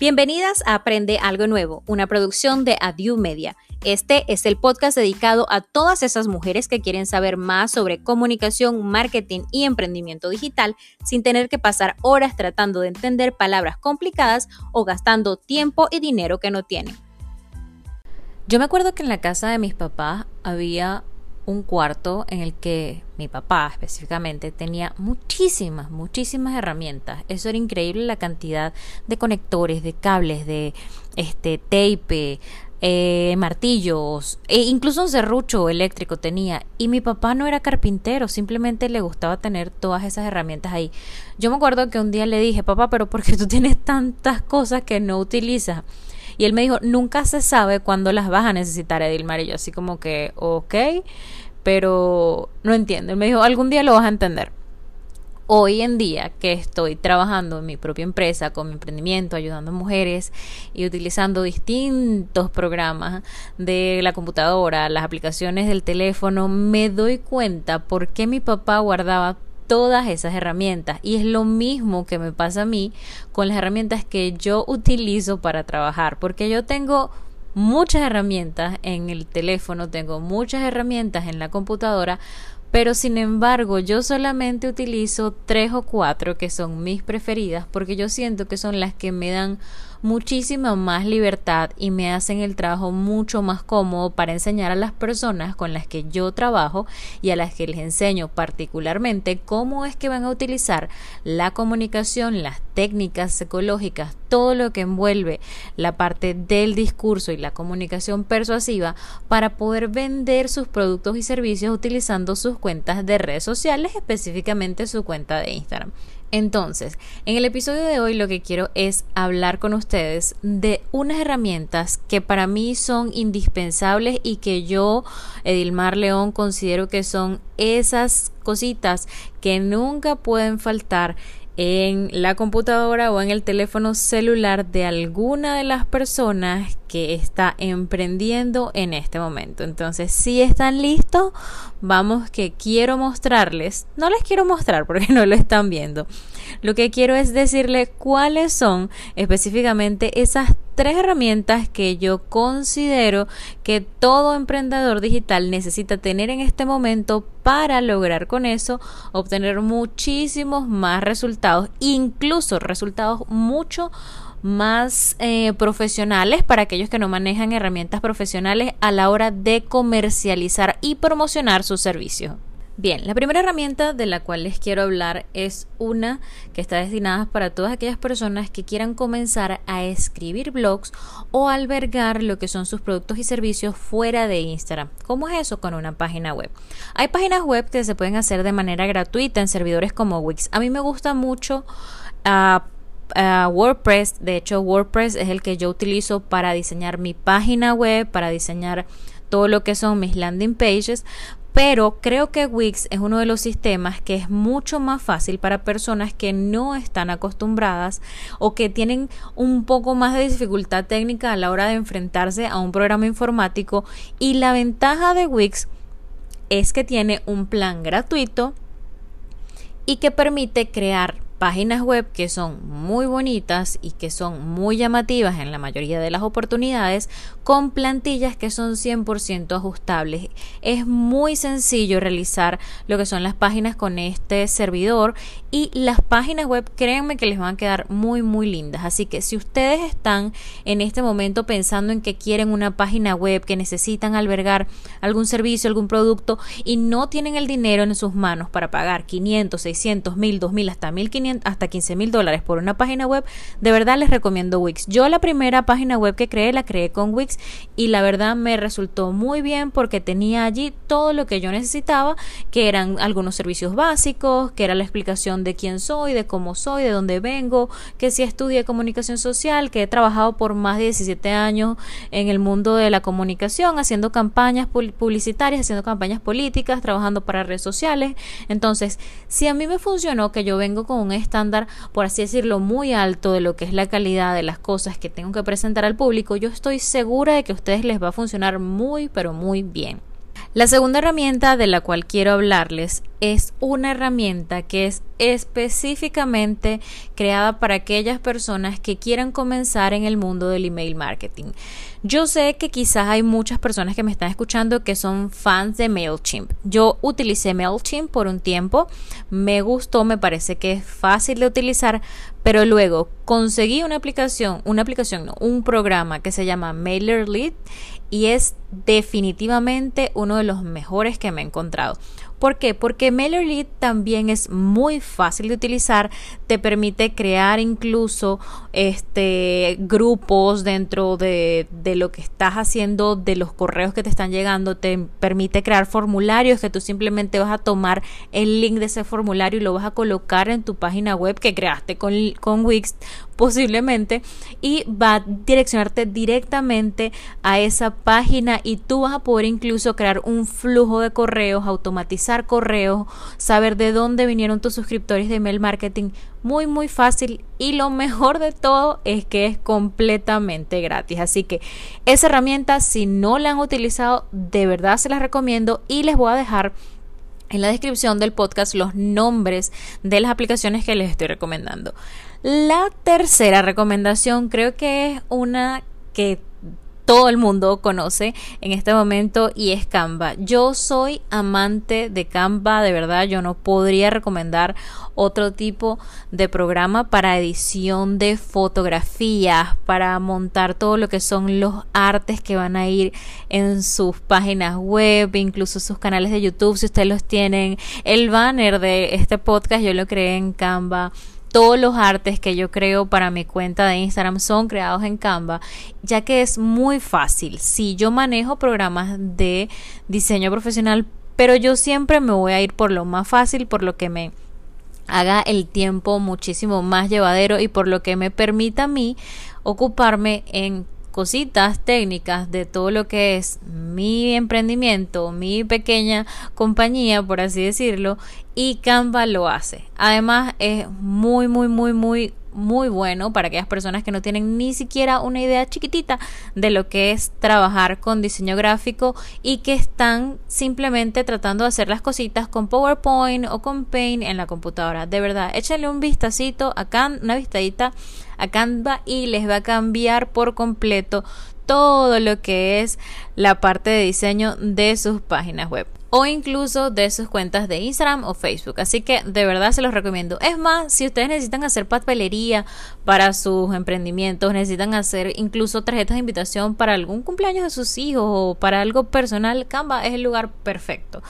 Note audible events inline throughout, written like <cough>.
Bienvenidas a Aprende Algo Nuevo, una producción de Adieu Media. Este es el podcast dedicado a todas esas mujeres que quieren saber más sobre comunicación, marketing y emprendimiento digital sin tener que pasar horas tratando de entender palabras complicadas o gastando tiempo y dinero que no tienen. Yo me acuerdo que en la casa de mis papás había un cuarto en el que mi papá específicamente tenía muchísimas, muchísimas herramientas. Eso era increíble la cantidad de conectores, de cables, de este tape, eh, martillos, e incluso un serrucho eléctrico tenía. Y mi papá no era carpintero, simplemente le gustaba tener todas esas herramientas ahí. Yo me acuerdo que un día le dije, papá, pero ¿por qué tú tienes tantas cosas que no utilizas? Y él me dijo, nunca se sabe cuándo las vas a necesitar, Edilmar. Y yo así como que, ok, pero no entiendo. Él me dijo, algún día lo vas a entender. Hoy en día que estoy trabajando en mi propia empresa, con mi emprendimiento, ayudando a mujeres y utilizando distintos programas de la computadora, las aplicaciones del teléfono, me doy cuenta por qué mi papá guardaba todas esas herramientas. Y es lo mismo que me pasa a mí con las herramientas que yo utilizo para trabajar, porque yo tengo muchas herramientas en el teléfono, tengo muchas herramientas en la computadora, pero sin embargo yo solamente utilizo tres o cuatro que son mis preferidas porque yo siento que son las que me dan muchísima más libertad y me hacen el trabajo mucho más cómodo para enseñar a las personas con las que yo trabajo y a las que les enseño particularmente cómo es que van a utilizar la comunicación, las técnicas psicológicas, todo lo que envuelve la parte del discurso y la comunicación persuasiva para poder vender sus productos y servicios utilizando sus cuentas de redes sociales, específicamente su cuenta de Instagram. Entonces, en el episodio de hoy lo que quiero es hablar con ustedes de unas herramientas que para mí son indispensables y que yo, Edilmar León, considero que son esas cositas que nunca pueden faltar en la computadora o en el teléfono celular de alguna de las personas que está emprendiendo en este momento. Entonces, si están listos, vamos que quiero mostrarles, no les quiero mostrar porque <laughs> no lo están viendo. Lo que quiero es decirles cuáles son específicamente esas tres herramientas que yo considero que todo emprendedor digital necesita tener en este momento para lograr con eso obtener muchísimos más resultados, incluso resultados mucho más eh, profesionales para aquellos que no manejan herramientas profesionales a la hora de comercializar y promocionar sus servicios. Bien, la primera herramienta de la cual les quiero hablar es una que está destinada para todas aquellas personas que quieran comenzar a escribir blogs o albergar lo que son sus productos y servicios fuera de Instagram. ¿Cómo es eso? Con una página web. Hay páginas web que se pueden hacer de manera gratuita en servidores como Wix. A mí me gusta mucho uh, WordPress. De hecho, WordPress es el que yo utilizo para diseñar mi página web, para diseñar todo lo que son mis landing pages, pero creo que Wix es uno de los sistemas que es mucho más fácil para personas que no están acostumbradas o que tienen un poco más de dificultad técnica a la hora de enfrentarse a un programa informático. Y la ventaja de Wix es que tiene un plan gratuito y que permite crear páginas web que son muy bonitas y que son muy llamativas en la mayoría de las oportunidades con plantillas que son 100% ajustables. Es muy sencillo realizar lo que son las páginas con este servidor y las páginas web créanme que les van a quedar muy muy lindas. Así que si ustedes están en este momento pensando en que quieren una página web, que necesitan albergar algún servicio, algún producto y no tienen el dinero en sus manos para pagar 500, 600, 1000, 2000 hasta 1500 hasta 15 mil dólares por una página web, de verdad les recomiendo Wix. Yo la primera página web que creé la creé con Wix y la verdad me resultó muy bien porque tenía allí todo lo que yo necesitaba, que eran algunos servicios básicos, que era la explicación de quién soy, de cómo soy, de dónde vengo, que si estudié comunicación social, que he trabajado por más de 17 años en el mundo de la comunicación, haciendo campañas publicitarias, haciendo campañas políticas, trabajando para redes sociales. Entonces, si a mí me funcionó que yo vengo con un estándar, por así decirlo, muy alto de lo que es la calidad de las cosas que tengo que presentar al público, yo estoy segura de que a ustedes les va a funcionar muy, pero muy bien. La segunda herramienta de la cual quiero hablarles es una herramienta que es específicamente creada para aquellas personas que quieran comenzar en el mundo del email marketing. Yo sé que quizás hay muchas personas que me están escuchando que son fans de MailChimp. Yo utilicé MailChimp por un tiempo, me gustó, me parece que es fácil de utilizar, pero luego conseguí una aplicación, una aplicación, no, un programa que se llama MailerLite y es definitivamente uno de los mejores que me he encontrado. ¿Por qué? Porque MailerLite también es muy fácil de utilizar, te permite crear incluso este grupos dentro de, de, lo que estás haciendo, de los correos que te están llegando, te permite crear formularios que tú simplemente vas a tomar el link de ese formulario y lo vas a colocar en tu página web que creaste con, con Wix posiblemente y va a direccionarte directamente a esa página y tú vas a poder incluso crear un flujo de correos, automatizar correos, saber de dónde vinieron tus suscriptores de email marketing. Muy, muy fácil y lo mejor de todo es que es completamente gratis. Así que esa herramienta, si no la han utilizado, de verdad se las recomiendo y les voy a dejar en la descripción del podcast los nombres de las aplicaciones que les estoy recomendando. La tercera recomendación creo que es una que todo el mundo conoce en este momento y es Canva. Yo soy amante de Canva, de verdad, yo no podría recomendar otro tipo de programa para edición de fotografías, para montar todo lo que son los artes que van a ir en sus páginas web, incluso sus canales de YouTube, si ustedes los tienen. El banner de este podcast yo lo creé en Canva todos los artes que yo creo para mi cuenta de Instagram son creados en Canva, ya que es muy fácil. Si yo manejo programas de diseño profesional, pero yo siempre me voy a ir por lo más fácil, por lo que me haga el tiempo muchísimo más llevadero y por lo que me permita a mí ocuparme en cositas técnicas de todo lo que es mi emprendimiento, mi pequeña compañía, por así decirlo, y Canva lo hace. Además es muy, muy, muy, muy muy bueno para aquellas personas que no tienen ni siquiera una idea chiquitita de lo que es trabajar con diseño gráfico y que están simplemente tratando de hacer las cositas con PowerPoint o con Paint en la computadora. De verdad, échenle un vistacito acá, una vistadita a Canva y les va a cambiar por completo todo lo que es la parte de diseño de sus páginas web o incluso de sus cuentas de Instagram o Facebook. Así que de verdad se los recomiendo. Es más, si ustedes necesitan hacer papelería para sus emprendimientos, necesitan hacer incluso tarjetas de invitación para algún cumpleaños de sus hijos o para algo personal, Canva es el lugar perfecto.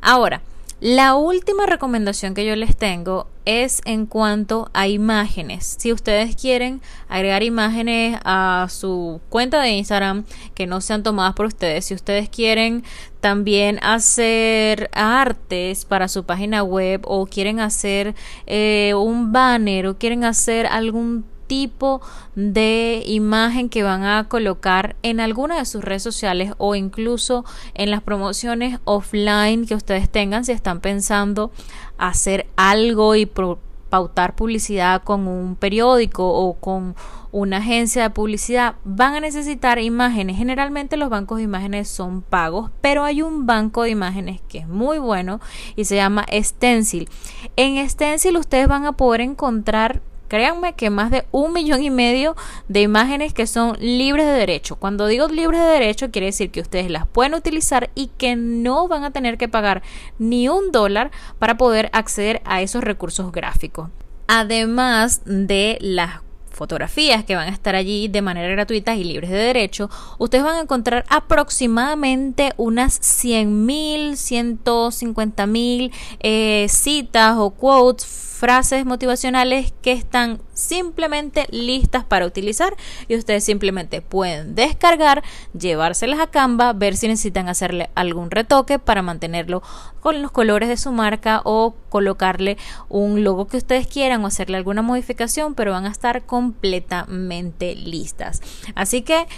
Ahora, la última recomendación que yo les tengo es en cuanto a imágenes. Si ustedes quieren agregar imágenes a su cuenta de Instagram que no sean tomadas por ustedes, si ustedes quieren también hacer artes para su página web o quieren hacer eh, un banner o quieren hacer algún tipo de imagen que van a colocar en alguna de sus redes sociales o incluso en las promociones offline que ustedes tengan si están pensando hacer algo y pautar publicidad con un periódico o con una agencia de publicidad, van a necesitar imágenes. Generalmente los bancos de imágenes son pagos, pero hay un banco de imágenes que es muy bueno y se llama Stencil. En Stencil ustedes van a poder encontrar Créanme que más de un millón y medio de imágenes que son libres de derecho. Cuando digo libres de derecho, quiere decir que ustedes las pueden utilizar y que no van a tener que pagar ni un dólar para poder acceder a esos recursos gráficos. Además de las fotografías que van a estar allí de manera gratuita y libres de derecho, ustedes van a encontrar aproximadamente unas 100.000, 150.000 eh, citas o quotes frases motivacionales que están simplemente listas para utilizar y ustedes simplemente pueden descargar, llevárselas a Canva, ver si necesitan hacerle algún retoque para mantenerlo con los colores de su marca o colocarle un logo que ustedes quieran o hacerle alguna modificación, pero van a estar completamente listas. Así que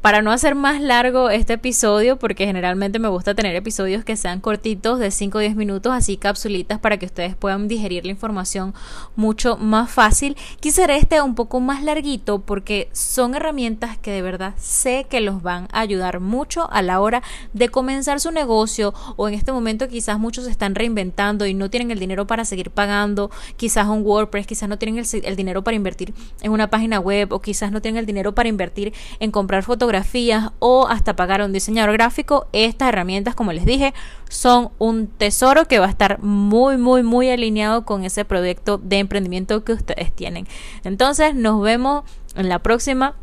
para no hacer más largo este episodio, porque generalmente me gusta tener episodios que sean cortitos de 5 o 10 minutos, así capsulitas para que ustedes puedan digerir la información mucho más fácil, quise hacer este un poco más larguito porque son herramientas que de verdad sé que los van a ayudar mucho a la hora de comenzar su negocio o en este momento quizás muchos se están reinventando y no tienen el dinero para seguir pagando, quizás un WordPress, quizás no tienen el, el dinero para invertir en una página web o quizás no tienen el dinero para invertir en comprar fotografías o hasta pagar a un diseñador gráfico, estas herramientas, como les dije, son un tesoro que va a estar muy, muy, muy alineado con ese proyecto de emprendimiento que ustedes tienen. Entonces, nos vemos en la próxima.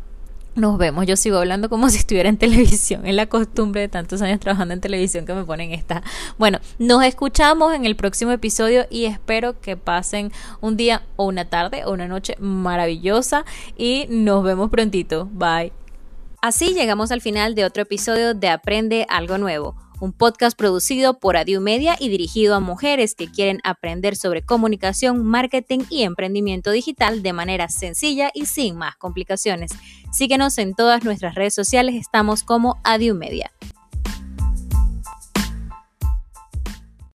Nos vemos, yo sigo hablando como <laughs> si estuviera en televisión, es la costumbre de tantos años trabajando en televisión que me ponen esta. Bueno, nos escuchamos en el próximo episodio y espero que pasen un día o una tarde o una noche maravillosa y nos vemos prontito. Bye. Así llegamos al final de otro episodio de Aprende algo nuevo, un podcast producido por Adiu Media y dirigido a mujeres que quieren aprender sobre comunicación, marketing y emprendimiento digital de manera sencilla y sin más complicaciones. Síguenos en todas nuestras redes sociales, estamos como Adiu Media.